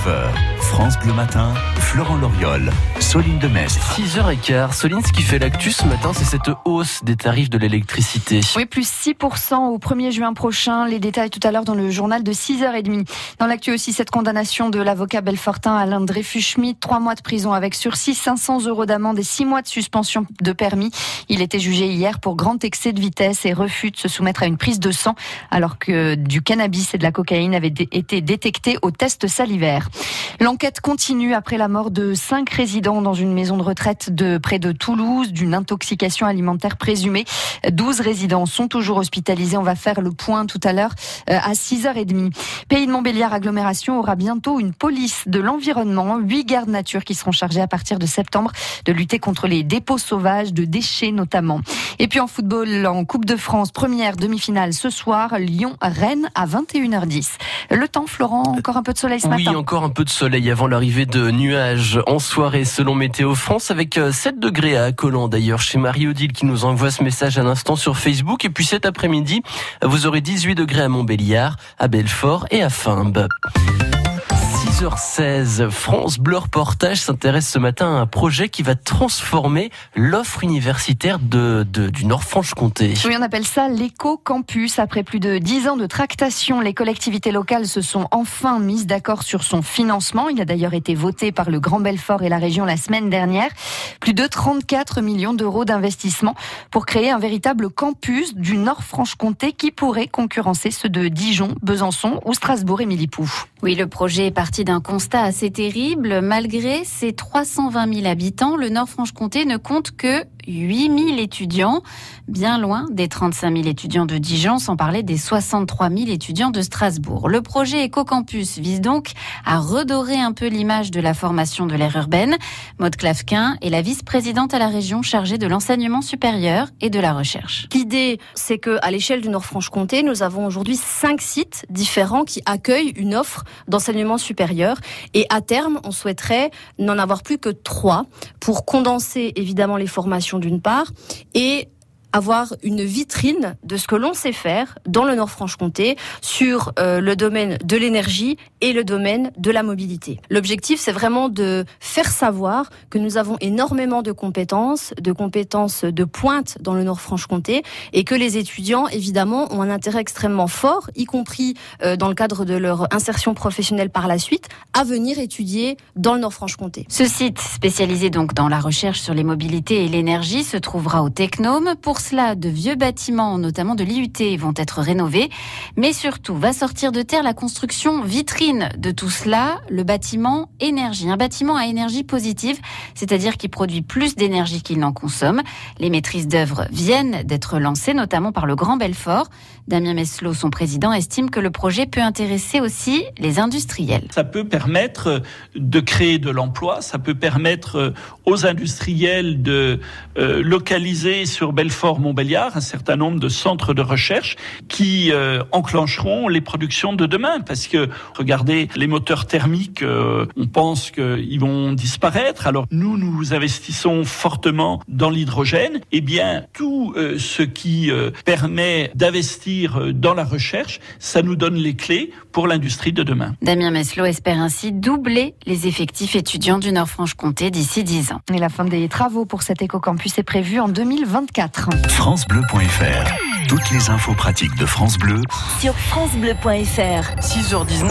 20h. France Bleu Matin, Florent Loriol, Soline Demestre. 6h15. Soline, ce qui fait l'actu ce matin, c'est cette hausse des tarifs de l'électricité. Oui, plus 6% au 1er juin prochain. Les détails tout à l'heure dans le journal de 6h30. Dans l'actu aussi, cette condamnation de l'avocat Belfortin Alain Dreyfus-Schmidt. 3 mois de prison avec sursis, 500 euros d'amende et 6 mois de suspension de permis. Il était jugé hier pour grand excès de vitesse et refus de se soumettre à une prise de sang alors que du cannabis et de la cocaïne avaient été détectés au test salivaire. L'enquête continue après la mort de cinq résidents dans une maison de retraite de près de Toulouse d'une intoxication alimentaire présumée. 12 résidents sont toujours hospitalisés. On va faire le point tout à l'heure euh, à 6h30. Pays de Montbéliard agglomération aura bientôt une police de l'environnement, huit gardes nature qui seront chargés à partir de septembre de lutter contre les dépôts sauvages de déchets notamment. Et puis en football, en Coupe de France, première demi-finale ce soir, Lyon-Rennes à 21h10. Le temps, Florent, encore un peu de soleil ce matin. Oui, encore un peu de soleil avant l'arrivée de nuages en soirée selon Météo France avec 7 euh, degrés à Collant d'ailleurs chez Marie-Odile qui nous envoie ce message à l'instant sur Facebook et puis cet après-midi vous aurez 18 degrés à Montbéliard, à Belfort et à Fimbes. 6h16, France Bleu Reportage s'intéresse ce matin à un projet qui va transformer l'offre universitaire de, du Nord-Franche-Comté. Oui, on appelle ça l'éco-campus. Après plus de 10 ans de tractation, les collectivités locales se sont enfin mises d'accord sur son financement. Il a d'ailleurs été voté par le Grand Belfort et la région la semaine dernière. Plus de 34 millions d'euros d'investissement pour créer un véritable campus du Nord-Franche-Comté qui pourrait concurrencer ceux de Dijon, Besançon ou Strasbourg et Milipou. Oui, le projet est parti d'un constat assez terrible. Malgré ses 320 000 habitants, le Nord-Franche-Comté ne compte que 8000 étudiants, bien loin des 35 000 étudiants de Dijon, sans parler des 63 000 étudiants de Strasbourg. Le projet EcoCampus vise donc à redorer un peu l'image de la formation de l'ère urbaine. Maude Clavquin est la vice-présidente à la région chargée de l'enseignement supérieur et de la recherche. L'idée, c'est que à l'échelle du Nord-Franche-Comté, nous avons aujourd'hui cinq sites différents qui accueillent une offre d'enseignement supérieur. Et à terme, on souhaiterait n'en avoir plus que trois pour condenser évidemment les formations d'une part et avoir une vitrine de ce que l'on sait faire dans le Nord-Franche-Comté sur euh, le domaine de l'énergie et le domaine de la mobilité. L'objectif, c'est vraiment de faire savoir que nous avons énormément de compétences, de compétences de pointe dans le Nord-Franche-Comté et que les étudiants, évidemment, ont un intérêt extrêmement fort, y compris euh, dans le cadre de leur insertion professionnelle par la suite, à venir étudier dans le Nord-Franche-Comté. Ce site, spécialisé donc dans la recherche sur les mobilités et l'énergie, se trouvera au Technome. Pour cela, de vieux bâtiments, notamment de l'IUT, vont être rénovés. Mais surtout, va sortir de terre la construction vitrine de tout cela, le bâtiment énergie. Un bâtiment à énergie positive, c'est-à-dire qui produit plus d'énergie qu'il n'en consomme. Les maîtrises d'œuvre viennent d'être lancées, notamment par le Grand Belfort. Damien Meslot, son président, estime que le projet peut intéresser aussi les industriels. Ça peut permettre de créer de l'emploi, ça peut permettre aux industriels de euh, localiser sur Belfort Montbéliard un certain nombre de centres de recherche qui euh, enclencheront les productions de demain. Parce que, regardez, les moteurs thermiques, euh, on pense qu'ils vont disparaître. Alors nous, nous investissons fortement dans l'hydrogène. Eh bien, tout euh, ce qui permet d'investir dans la recherche, ça nous donne les clés pour l'industrie de demain. Damien Meslot espère ainsi doubler les effectifs étudiants du Nord-Franche-Comté d'ici 10 ans. Et la fin des travaux pour cet éco-campus est prévue en 2024 francebleu.fr. Toutes les infos pratiques de France Bleu sur francebleu.fr. 6h19